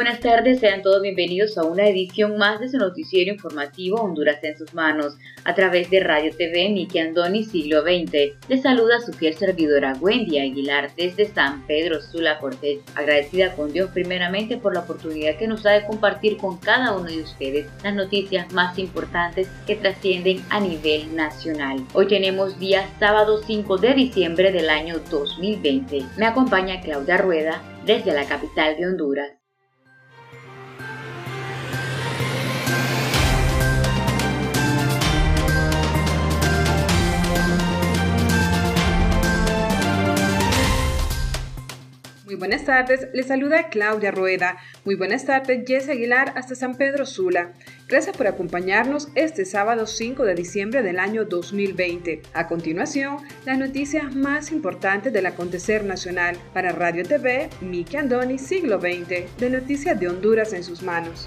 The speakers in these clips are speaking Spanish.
Buenas tardes, sean todos bienvenidos a una edición más de su noticiero informativo Honduras en sus manos, a través de Radio TV Niki Andoni Siglo XX. Les saluda su fiel servidora Wendy Aguilar desde San Pedro Sula Cortés, agradecida con Dios primeramente por la oportunidad que nos da de compartir con cada uno de ustedes las noticias más importantes que trascienden a nivel nacional. Hoy tenemos día sábado 5 de diciembre del año 2020. Me acompaña Claudia Rueda desde la capital de Honduras. Muy buenas tardes, les saluda Claudia Rueda. Muy buenas tardes, Jess Aguilar hasta San Pedro Sula. Gracias por acompañarnos este sábado 5 de diciembre del año 2020. A continuación, las noticias más importantes del acontecer nacional para Radio TV, Miki Andoni, siglo XX, de Noticias de Honduras en sus manos.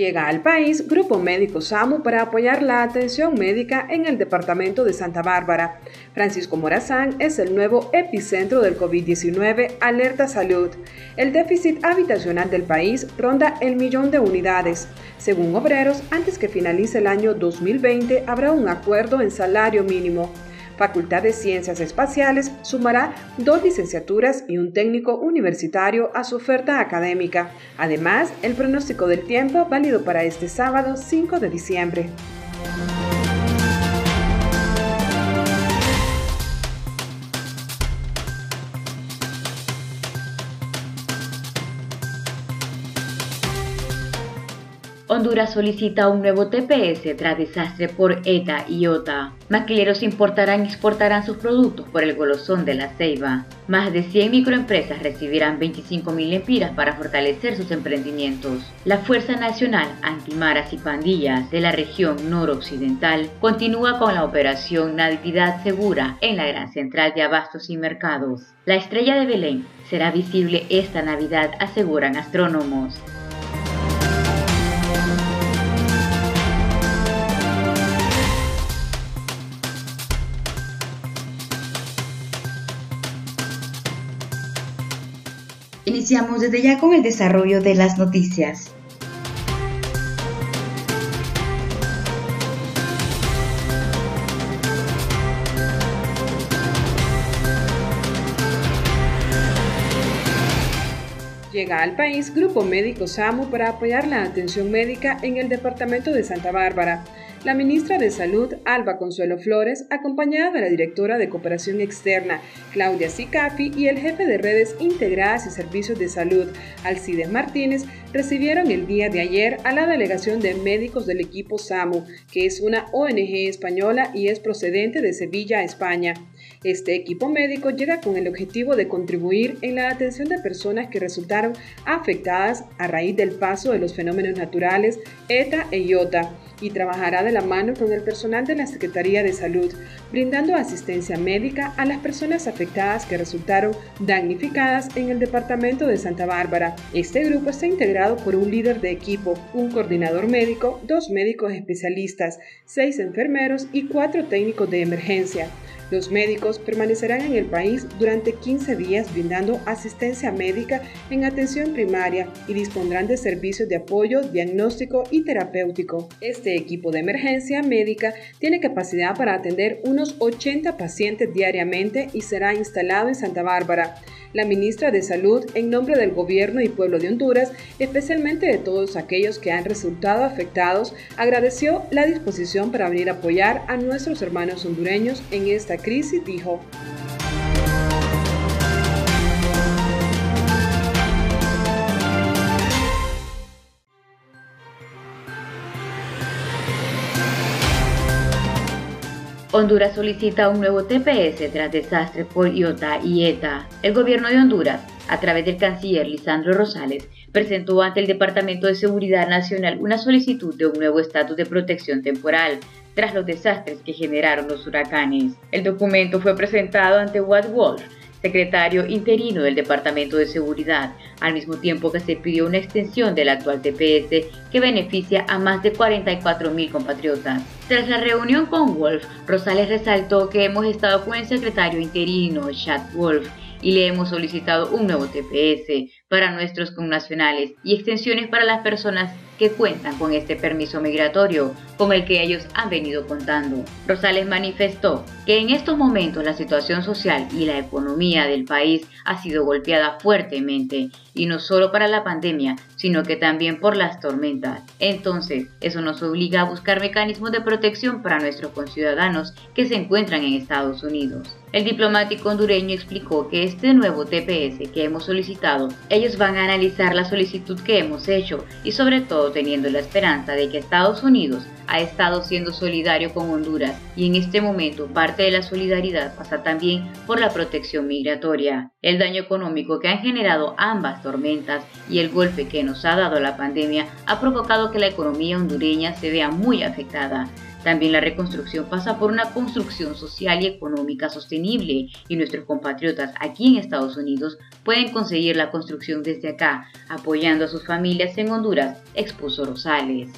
Llega al país Grupo Médico SAMU para apoyar la atención médica en el departamento de Santa Bárbara. Francisco Morazán es el nuevo epicentro del COVID-19, alerta salud. El déficit habitacional del país ronda el millón de unidades. Según obreros, antes que finalice el año 2020 habrá un acuerdo en salario mínimo. Facultad de Ciencias Espaciales sumará dos licenciaturas y un técnico universitario a su oferta académica. Además, el pronóstico del tiempo válido para este sábado 5 de diciembre. Honduras solicita un nuevo TPS tras desastre por ETA y OTA. Maquileros importarán y exportarán sus productos por el golosón de la ceiba. Más de 100 microempresas recibirán 25.000 lempiras para fortalecer sus emprendimientos. La Fuerza Nacional Antimaras y Pandillas de la región noroccidental continúa con la operación Natividad Segura en la Gran Central de Abastos y Mercados. La estrella de Belén será visible esta Navidad, aseguran astrónomos. Iniciamos desde ya con el desarrollo de las noticias. Llega al país Grupo Médico SAMU para apoyar la atención médica en el departamento de Santa Bárbara. La ministra de Salud, Alba Consuelo Flores, acompañada de la directora de Cooperación Externa, Claudia Sicafi, y el jefe de redes integradas y servicios de salud, Alcides Martínez, recibieron el día de ayer a la delegación de médicos del equipo SAMU, que es una ONG española y es procedente de Sevilla, España. Este equipo médico llega con el objetivo de contribuir en la atención de personas que resultaron afectadas a raíz del paso de los fenómenos naturales ETA e IOTA y trabajará de la mano con el personal de la Secretaría de Salud, brindando asistencia médica a las personas afectadas que resultaron damnificadas en el departamento de Santa Bárbara. Este grupo está integrado por un líder de equipo, un coordinador médico, dos médicos especialistas, seis enfermeros y cuatro técnicos de emergencia. Los médicos permanecerán en el país durante 15 días brindando asistencia médica en atención primaria y dispondrán de servicios de apoyo, diagnóstico y terapéutico. Este equipo de emergencia médica tiene capacidad para atender unos 80 pacientes diariamente y será instalado en Santa Bárbara la ministra de Salud, en nombre del gobierno y pueblo de Honduras, especialmente de todos aquellos que han resultado afectados, agradeció la disposición para venir a apoyar a nuestros hermanos hondureños en esta crisis, dijo. Honduras solicita un nuevo TPS tras desastre por Iota y ETA. El gobierno de Honduras, a través del canciller Lisandro Rosales, presentó ante el Departamento de Seguridad Nacional una solicitud de un nuevo estatus de protección temporal tras los desastres que generaron los huracanes. El documento fue presentado ante Watt Wolf, secretario interino del Departamento de Seguridad, al mismo tiempo que se pidió una extensión del actual TPS que beneficia a más de 44 mil compatriotas. Tras la reunión con Wolf, Rosales resaltó que hemos estado con el secretario interino, Chad Wolf, y le hemos solicitado un nuevo TPS para nuestros connacionales y extensiones para las personas que cuentan con este permiso migratorio, con el que ellos han venido contando. Rosales manifestó que en estos momentos la situación social y la economía del país ha sido golpeada fuertemente, y no solo para la pandemia, sino que también por las tormentas. Entonces, eso nos obliga a buscar mecanismos de protección para nuestros conciudadanos que se encuentran en Estados Unidos. El diplomático hondureño explicó que este nuevo TPS que hemos solicitado, ellos van a analizar la solicitud que hemos hecho y sobre todo teniendo la esperanza de que Estados Unidos ha estado siendo solidario con Honduras y en este momento parte de la solidaridad pasa también por la protección migratoria. El daño económico que han generado ambas tormentas y el golpe que nos ha dado la pandemia ha provocado que la economía hondureña se vea muy afectada. También la reconstrucción pasa por una construcción social y económica sostenible y nuestros compatriotas aquí en Estados Unidos pueden conseguir la construcción desde acá, apoyando a sus familias en Honduras, expuso Rosales.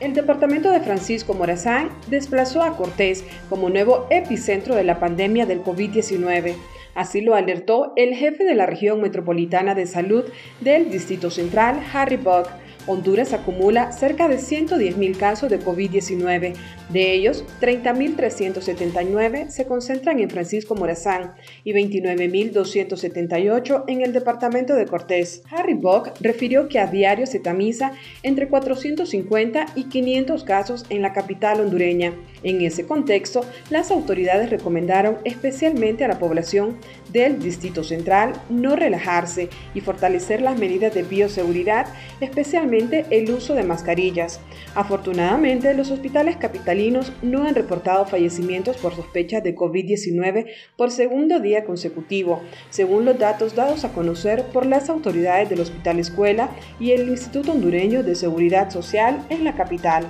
El departamento de Francisco Morazán desplazó a Cortés como nuevo epicentro de la pandemia del COVID-19. Así lo alertó el jefe de la región metropolitana de salud del Distrito Central, Harry Buck, Honduras acumula cerca de 110.000 casos de COVID-19. De ellos, 30.379 se concentran en Francisco Morazán y 29.278 en el departamento de Cortés. Harry Bock refirió que a diario se tamiza entre 450 y 500 casos en la capital hondureña. En ese contexto, las autoridades recomendaron especialmente a la población del Distrito Central no relajarse y fortalecer las medidas de bioseguridad, especialmente el uso de mascarillas. Afortunadamente, los hospitales capitalinos no han reportado fallecimientos por sospechas de COVID-19 por segundo día consecutivo, según los datos dados a conocer por las autoridades del Hospital Escuela y el Instituto Hondureño de Seguridad Social en la capital.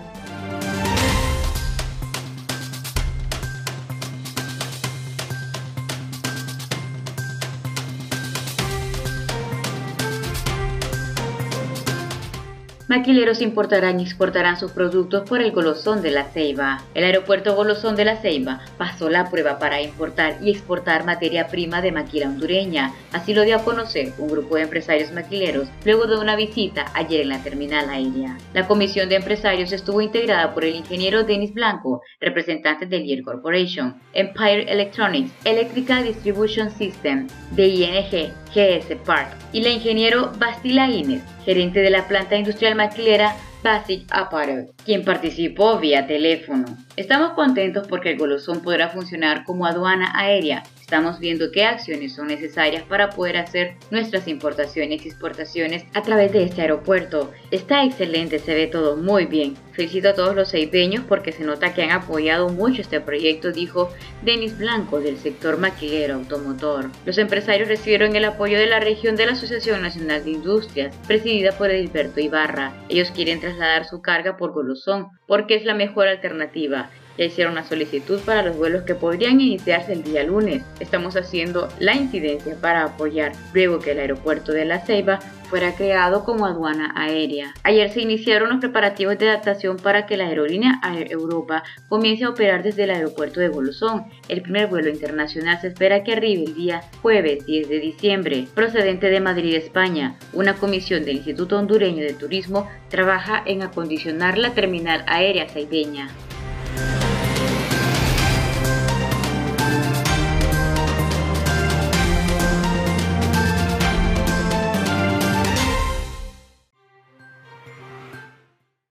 Maquileros importarán y exportarán sus productos por el Golosón de la Ceiba. El aeropuerto Golosón de la Ceiba pasó la prueba para importar y exportar materia prima de maquila hondureña. Así lo dio a conocer un grupo de empresarios maquileros luego de una visita ayer en la terminal aérea. La comisión de empresarios estuvo integrada por el ingeniero Denis Blanco, representante de Lear Corporation, Empire Electronics, Electrical Distribution System, de ING, GS Park, y la ingeniero Bastila Inés, gerente de la planta industrial maquilera Basic Apparel, quien participó vía teléfono. Estamos contentos porque el Golosón podrá funcionar como aduana aérea Estamos viendo qué acciones son necesarias para poder hacer nuestras importaciones y exportaciones a través de este aeropuerto. Está excelente, se ve todo muy bien. Felicito a todos los ceibeños porque se nota que han apoyado mucho este proyecto, dijo Denis Blanco del sector maquilero automotor. Los empresarios recibieron el apoyo de la región de la Asociación Nacional de Industrias, presidida por Edilberto Ibarra. Ellos quieren trasladar su carga por Golosón porque es la mejor alternativa ya hicieron una solicitud para los vuelos que podrían iniciarse el día lunes. Estamos haciendo la incidencia para apoyar luego que el aeropuerto de La Ceiba fuera creado como aduana aérea. Ayer se iniciaron los preparativos de adaptación para que la aerolínea Air Europa comience a operar desde el aeropuerto de Bolosón. El primer vuelo internacional se espera que arribe el día jueves 10 de diciembre, procedente de Madrid, España. Una comisión del Instituto Hondureño de Turismo trabaja en acondicionar la terminal aérea saibeña.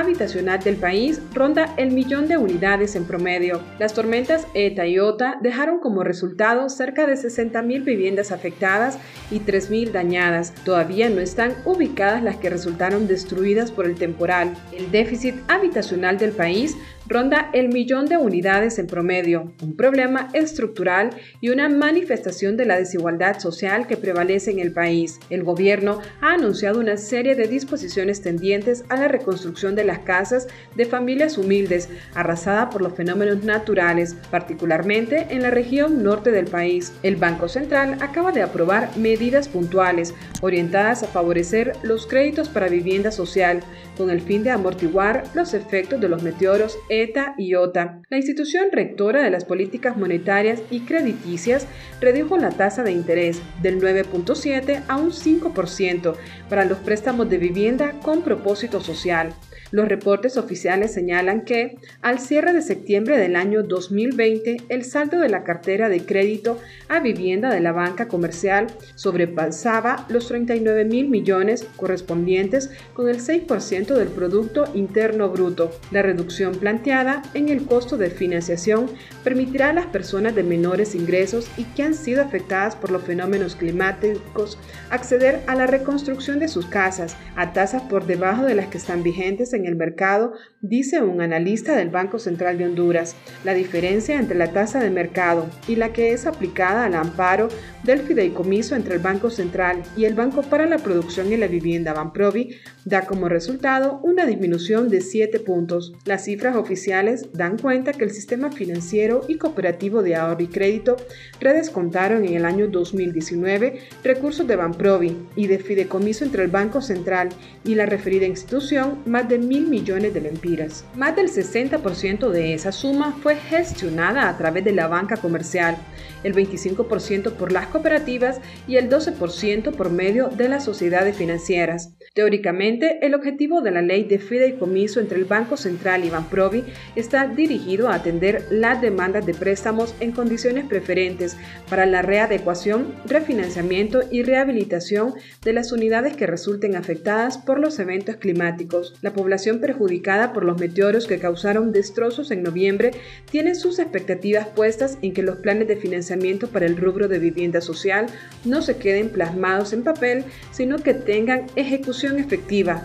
Habitacional del país ronda el millón de unidades en promedio. Las tormentas ETA y OTA dejaron como resultado cerca de 60.000 viviendas afectadas y 3.000 dañadas. Todavía no están ubicadas las que resultaron destruidas por el temporal. El déficit habitacional del país ronda el millón de unidades en promedio, un problema estructural y una manifestación de la desigualdad social que prevalece en el país. El gobierno ha anunciado una serie de disposiciones tendientes a la reconstrucción de las casas de familias humildes arrasadas por los fenómenos naturales, particularmente en la región norte del país. El Banco Central acaba de aprobar medidas puntuales orientadas a favorecer los créditos para vivienda social, con el fin de amortiguar los efectos de los meteoros ETA y OTA. La institución rectora de las políticas monetarias y crediticias redujo la tasa de interés del 9.7 a un 5% para los préstamos de vivienda con propósito social. Los reportes oficiales señalan que, al cierre de septiembre del año 2020, el saldo de la cartera de crédito a vivienda de la banca comercial sobrepasaba los 39 mil millones correspondientes con el 6% del Producto Interno Bruto. La reducción planteada en el costo de financiación permitirá a las personas de menores ingresos y que han sido afectadas por los fenómenos climáticos acceder a la reconstrucción de sus casas a tasas por debajo de las que están vigentes en el mercado, dice un analista del Banco Central de Honduras. La diferencia entre la tasa de mercado y la que es aplicada al amparo del fideicomiso entre el Banco Central y el Banco para la Producción y la Vivienda Banprovi da como resultado una disminución de 7 puntos. Las cifras oficiales dan cuenta que el sistema financiero y cooperativo de ahorro y crédito redescontaron en el año 2019 recursos de Banprovi y de fideicomiso entre el Banco Central y la referida institución más de mil millones de lempiras. Más del 60% de esa suma fue gestionada a través de la banca comercial, el 25% por las cooperativas y el 12% por medio de las sociedades financieras. Teóricamente, el objetivo de la ley de fideicomiso entre el Banco Central y Banprovi está dirigido a atender las demandas de préstamos en condiciones preferentes para la readecuación, refinanciamiento y rehabilitación de las unidades que resulten afectadas por los eventos climáticos. La población perjudicada por los meteoros que causaron destrozos en noviembre tiene sus expectativas puestas en que los planes de financiamiento para el rubro de vivienda social no se queden plasmados en papel, sino que tengan ejecución efectiva.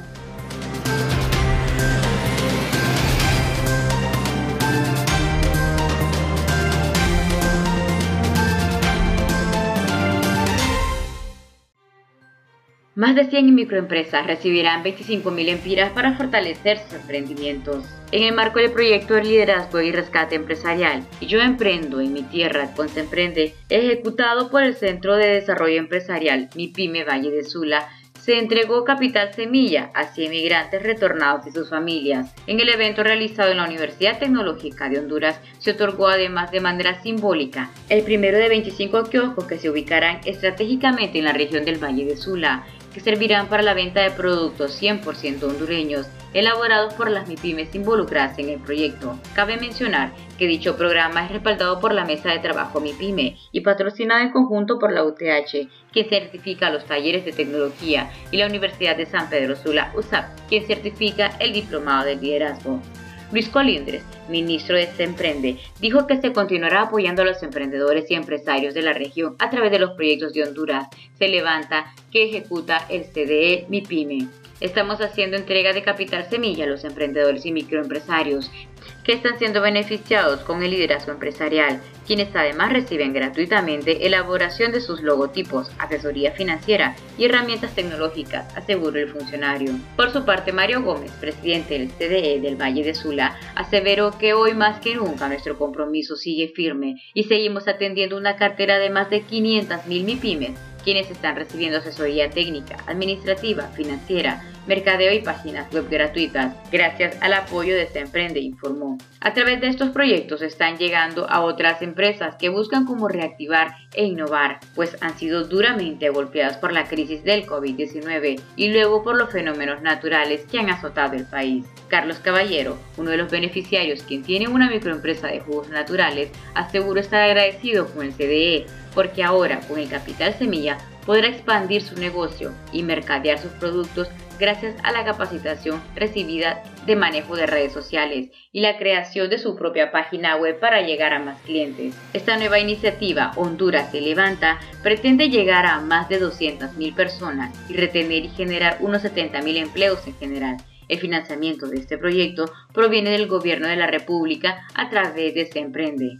Más de 100 microempresas recibirán 25.000 empiras para fortalecer sus emprendimientos. En el marco del proyecto de liderazgo y rescate empresarial, Yo Emprendo en mi tierra con Se Emprende, ejecutado por el Centro de Desarrollo Empresarial Mi Pyme Valle de Sula, se entregó Capital Semilla a 100 migrantes retornados y sus familias. En el evento realizado en la Universidad Tecnológica de Honduras se otorgó además de manera simbólica el primero de 25 kioscos que se ubicarán estratégicamente en la región del Valle de Sula que servirán para la venta de productos 100% hondureños elaborados por las MIPIMES involucradas en el proyecto. Cabe mencionar que dicho programa es respaldado por la Mesa de Trabajo MIPIME y patrocinado en conjunto por la UTH, que certifica los talleres de tecnología, y la Universidad de San Pedro Sula, USAP, quien certifica el diplomado de liderazgo. Luis Colindres, ministro de Semprende, dijo que se continuará apoyando a los emprendedores y empresarios de la región a través de los proyectos de Honduras. Se levanta que ejecuta el CDE MIPYME. Estamos haciendo entrega de capital semilla a los emprendedores y microempresarios que están siendo beneficiados con el liderazgo empresarial, quienes además reciben gratuitamente elaboración de sus logotipos, asesoría financiera y herramientas tecnológicas, aseguró el funcionario. Por su parte, Mario Gómez, presidente del CDE del Valle de Sula, aseveró que hoy más que nunca nuestro compromiso sigue firme y seguimos atendiendo una cartera de más de 500.000 MIPIMES quienes están recibiendo asesoría técnica, administrativa, financiera, mercadeo y páginas web gratuitas, gracias al apoyo de Emprende, informó. A través de estos proyectos están llegando a otras empresas que buscan cómo reactivar e innovar, pues han sido duramente golpeadas por la crisis del COVID-19 y luego por los fenómenos naturales que han azotado el país. Carlos Caballero, uno de los beneficiarios quien tiene una microempresa de jugos naturales, aseguró estar agradecido con el CDE porque ahora con el capital semilla podrá expandir su negocio y mercadear sus productos gracias a la capacitación recibida de manejo de redes sociales y la creación de su propia página web para llegar a más clientes. Esta nueva iniciativa, Honduras se levanta, pretende llegar a más de 200.000 personas y retener y generar unos 70.000 empleos en general. El financiamiento de este proyecto proviene del Gobierno de la República a través de Se Emprende.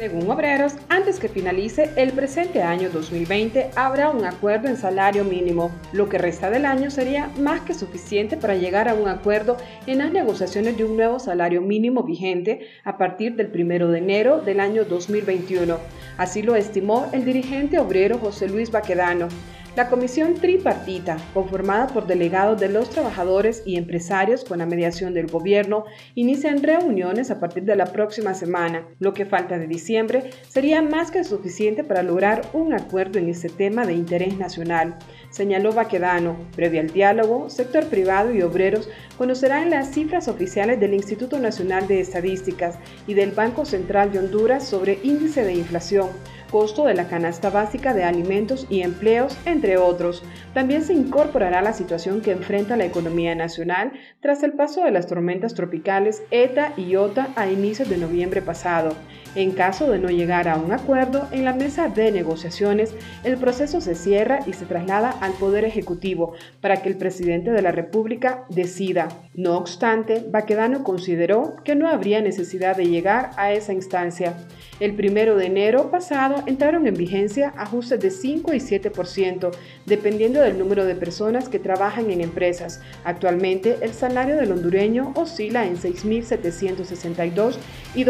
Según Obreros, antes que finalice el presente año 2020 habrá un acuerdo en salario mínimo. Lo que resta del año sería más que suficiente para llegar a un acuerdo en las negociaciones de un nuevo salario mínimo vigente a partir del 1 de enero del año 2021. Así lo estimó el dirigente obrero José Luis Baquedano. La comisión tripartita, conformada por delegados de los trabajadores y empresarios con la mediación del gobierno, inicia reuniones a partir de la próxima semana. Lo que falta de diciembre sería más que suficiente para lograr un acuerdo en este tema de interés nacional, señaló Baquedano. Previo al diálogo, sector privado y obreros conocerán las cifras oficiales del Instituto Nacional de Estadísticas y del Banco Central de Honduras sobre índice de inflación costo de la canasta básica de alimentos y empleos, entre otros. También se incorporará la situación que enfrenta la economía nacional tras el paso de las tormentas tropicales ETA y OTA a inicios de noviembre pasado. En caso de no llegar a un acuerdo en la mesa de negociaciones, el proceso se cierra y se traslada al Poder Ejecutivo para que el presidente de la República decida. No obstante, Baquedano consideró que no habría necesidad de llegar a esa instancia. El primero de enero pasado entraron en vigencia ajustes de 5 y 7%, dependiendo del número de personas que trabajan en empresas. Actualmente, el salario del hondureño oscila en 6.762 y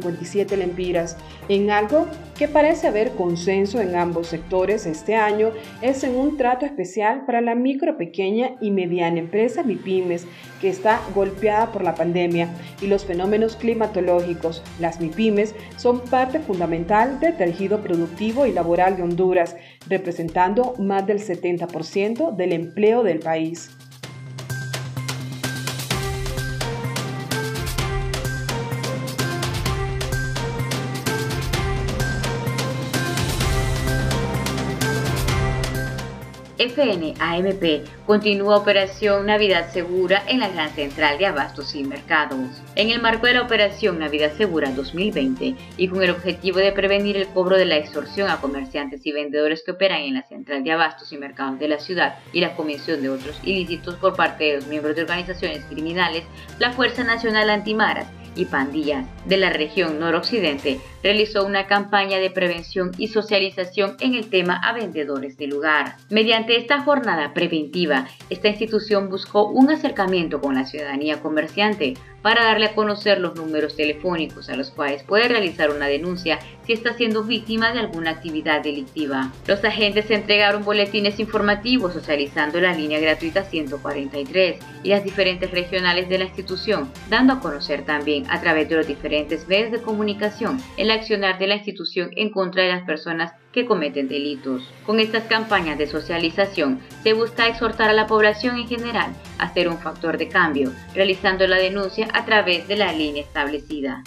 12.357 lempiras, en algo que parece haber consenso en ambos sectores este año, es en un trato especial para la micro, pequeña y mediana empresa MIPIMES, que está golpeada por la pandemia y los fenómenos climatológicos. Las MIPIMES son parte fundamental del tejido productivo y laboral de Honduras, representando más del 70% del empleo del país. FNAMP continúa Operación Navidad Segura en la Gran Central de Abastos y Mercados. En el marco de la Operación Navidad Segura 2020 y con el objetivo de prevenir el cobro de la extorsión a comerciantes y vendedores que operan en la Central de Abastos y Mercados de la ciudad y la comisión de otros ilícitos por parte de los miembros de organizaciones criminales, la Fuerza Nacional Antimaras y pandillas de la región noroccidente realizó una campaña de prevención y socialización en el tema a vendedores de lugar. Mediante esta jornada preventiva, esta institución buscó un acercamiento con la ciudadanía comerciante para darle a conocer los números telefónicos a los cuales puede realizar una denuncia si está siendo víctima de alguna actividad delictiva. Los agentes entregaron boletines informativos socializando la línea gratuita 143 y las diferentes regionales de la institución, dando a conocer también a través de los diferentes medios de comunicación el accionar de la institución en contra de las personas que cometen delitos. Con estas campañas de socialización se busca exhortar a la población en general a ser un factor de cambio, realizando la denuncia a través de la línea establecida.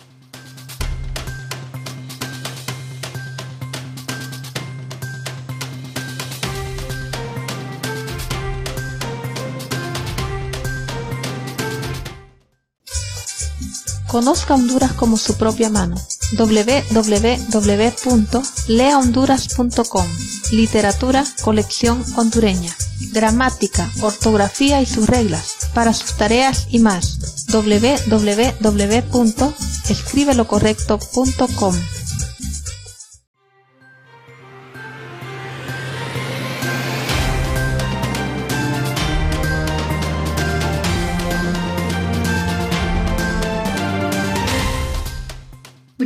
Conozca Honduras como su propia mano. www.leahonduras.com Literatura, colección hondureña. Gramática, ortografía y sus reglas para sus tareas y más. www.escribelocorrecto.com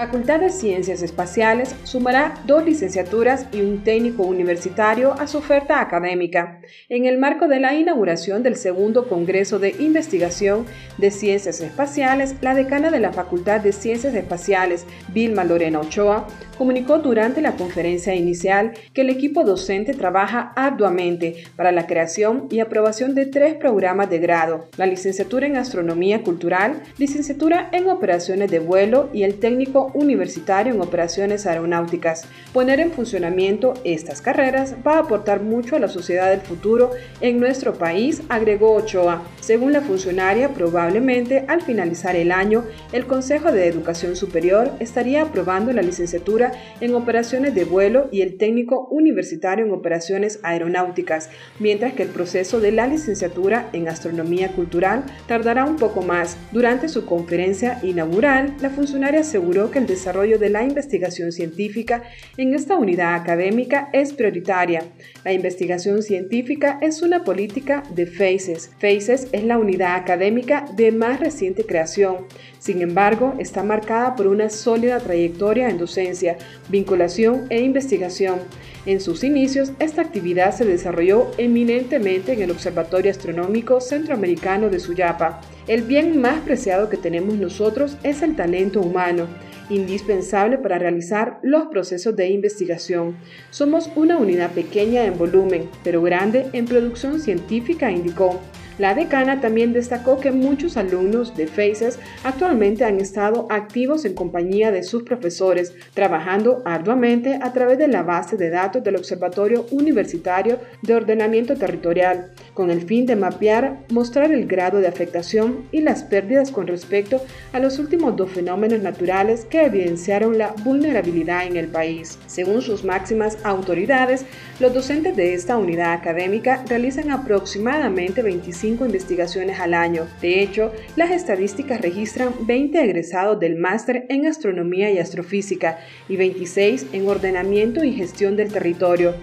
Facultad de Ciencias Espaciales sumará dos licenciaturas y un técnico universitario a su oferta académica, en el marco de la inauguración del segundo Congreso de Investigación de Ciencias Espaciales, la decana de la Facultad de Ciencias Espaciales, Vilma Lorena Ochoa, comunicó durante la conferencia inicial que el equipo docente trabaja arduamente para la creación y aprobación de tres programas de grado, la licenciatura en Astronomía Cultural, licenciatura en Operaciones de Vuelo y el técnico universitario en Operaciones Aeronáuticas. Poner en funcionamiento estas carreras va a aportar mucho a la sociedad del futuro en nuestro país, agregó Ochoa. Según la funcionaria, probablemente al finalizar el año, el Consejo de Educación Superior estaría aprobando la licenciatura en operaciones de vuelo y el técnico universitario en operaciones aeronáuticas, mientras que el proceso de la licenciatura en astronomía cultural tardará un poco más. Durante su conferencia inaugural, la funcionaria aseguró que el desarrollo de la investigación científica en esta unidad académica es prioritaria. La investigación científica es una política de FACES. FACES es la unidad académica de más reciente creación. Sin embargo, está marcada por una sólida trayectoria en docencia, vinculación e investigación. En sus inicios, esta actividad se desarrolló eminentemente en el Observatorio Astronómico Centroamericano de Suyapa. El bien más preciado que tenemos nosotros es el talento humano indispensable para realizar los procesos de investigación. Somos una unidad pequeña en volumen, pero grande en producción científica, indicó. La decana también destacó que muchos alumnos de FACES actualmente han estado activos en compañía de sus profesores, trabajando arduamente a través de la base de datos del Observatorio Universitario de Ordenamiento Territorial, con el fin de mapear, mostrar el grado de afectación y las pérdidas con respecto a los últimos dos fenómenos naturales que evidenciaron la vulnerabilidad en el país. Según sus máximas autoridades, los docentes de esta unidad académica realizan aproximadamente 25 investigaciones al año. De hecho, las estadísticas registran 20 egresados del máster en astronomía y astrofísica y 26 en ordenamiento y gestión del territorio.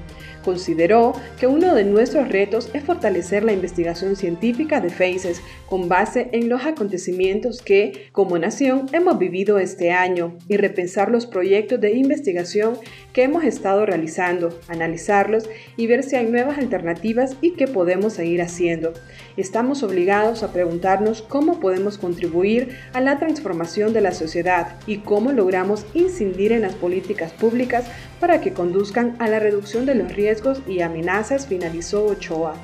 Consideró que uno de nuestros retos es fortalecer la investigación científica de FACES con base en los acontecimientos que, como nación, hemos vivido este año y repensar los proyectos de investigación que hemos estado realizando, analizarlos y ver si hay nuevas alternativas y qué podemos seguir haciendo. Estamos obligados a preguntarnos cómo podemos contribuir a la transformación de la sociedad y cómo logramos incidir en las políticas públicas para que conduzcan a la reducción de los riesgos y amenazas, finalizó Ochoa.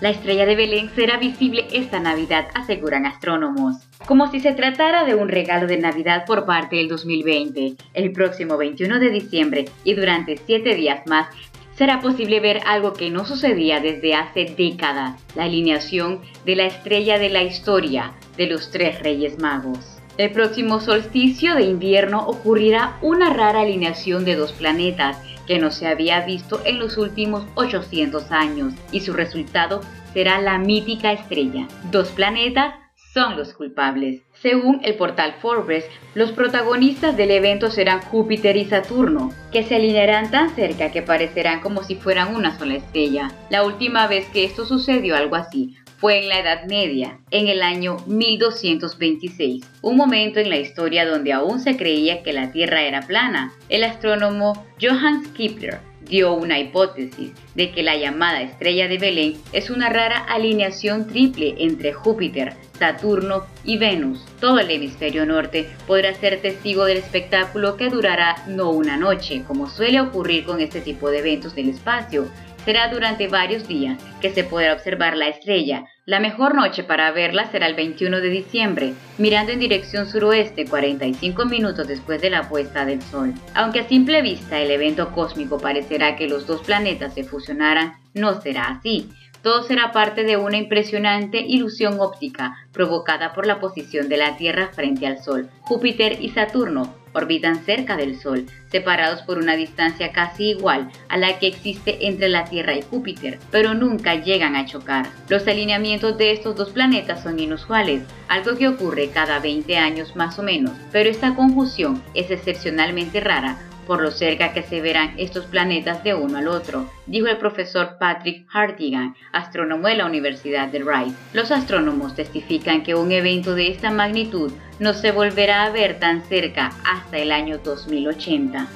La estrella de Belén será visible esta Navidad, aseguran astrónomos. Como si se tratara de un regalo de Navidad por parte del 2020. El próximo 21 de diciembre y durante siete días más será posible ver algo que no sucedía desde hace décadas, la alineación de la estrella de la historia de los tres Reyes Magos. El próximo solsticio de invierno ocurrirá una rara alineación de dos planetas que no se había visto en los últimos 800 años y su resultado será la mítica estrella. Dos planetas son los culpables. Según el portal Forbes, los protagonistas del evento serán Júpiter y Saturno, que se alinearán tan cerca que parecerán como si fueran una sola estrella. La última vez que esto sucedió algo así fue en la Edad Media, en el año 1226, un momento en la historia donde aún se creía que la Tierra era plana. El astrónomo Johannes Kepler dio una hipótesis de que la llamada estrella de Belén es una rara alineación triple entre Júpiter, Saturno y Venus. Todo el hemisferio norte podrá ser testigo del espectáculo que durará no una noche, como suele ocurrir con este tipo de eventos del espacio, será durante varios días que se podrá observar la estrella. La mejor noche para verla será el 21 de diciembre, mirando en dirección suroeste 45 minutos después de la puesta del sol. Aunque a simple vista el evento cósmico parecerá que los dos planetas se fusionaran, no será así. Todo será parte de una impresionante ilusión óptica provocada por la posición de la Tierra frente al Sol. Júpiter y Saturno orbitan cerca del Sol, separados por una distancia casi igual a la que existe entre la Tierra y Júpiter, pero nunca llegan a chocar. Los alineamientos de estos dos planetas son inusuales, algo que ocurre cada 20 años más o menos, pero esta conjunción es excepcionalmente rara por lo cerca que se verán estos planetas de uno al otro, dijo el profesor Patrick Hartigan, astrónomo de la Universidad de Rice. Los astrónomos testifican que un evento de esta magnitud no se volverá a ver tan cerca hasta el año 2080.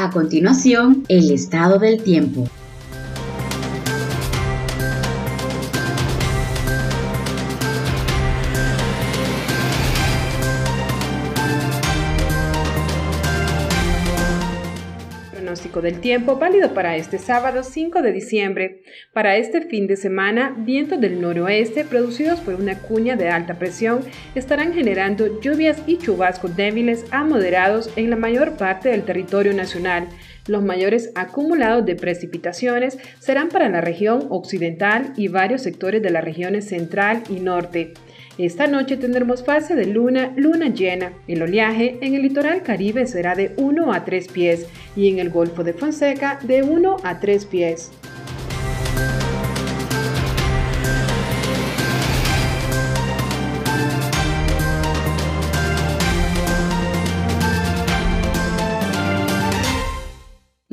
A continuación, el estado del tiempo. Del tiempo válido para este sábado 5 de diciembre. Para este fin de semana, vientos del noroeste producidos por una cuña de alta presión estarán generando lluvias y chubascos débiles a moderados en la mayor parte del territorio nacional. Los mayores acumulados de precipitaciones serán para la región occidental y varios sectores de las regiones central y norte. Esta noche tendremos fase de luna, luna llena. El oleaje en el litoral caribe será de 1 a 3 pies y en el Golfo de Fonseca de 1 a 3 pies.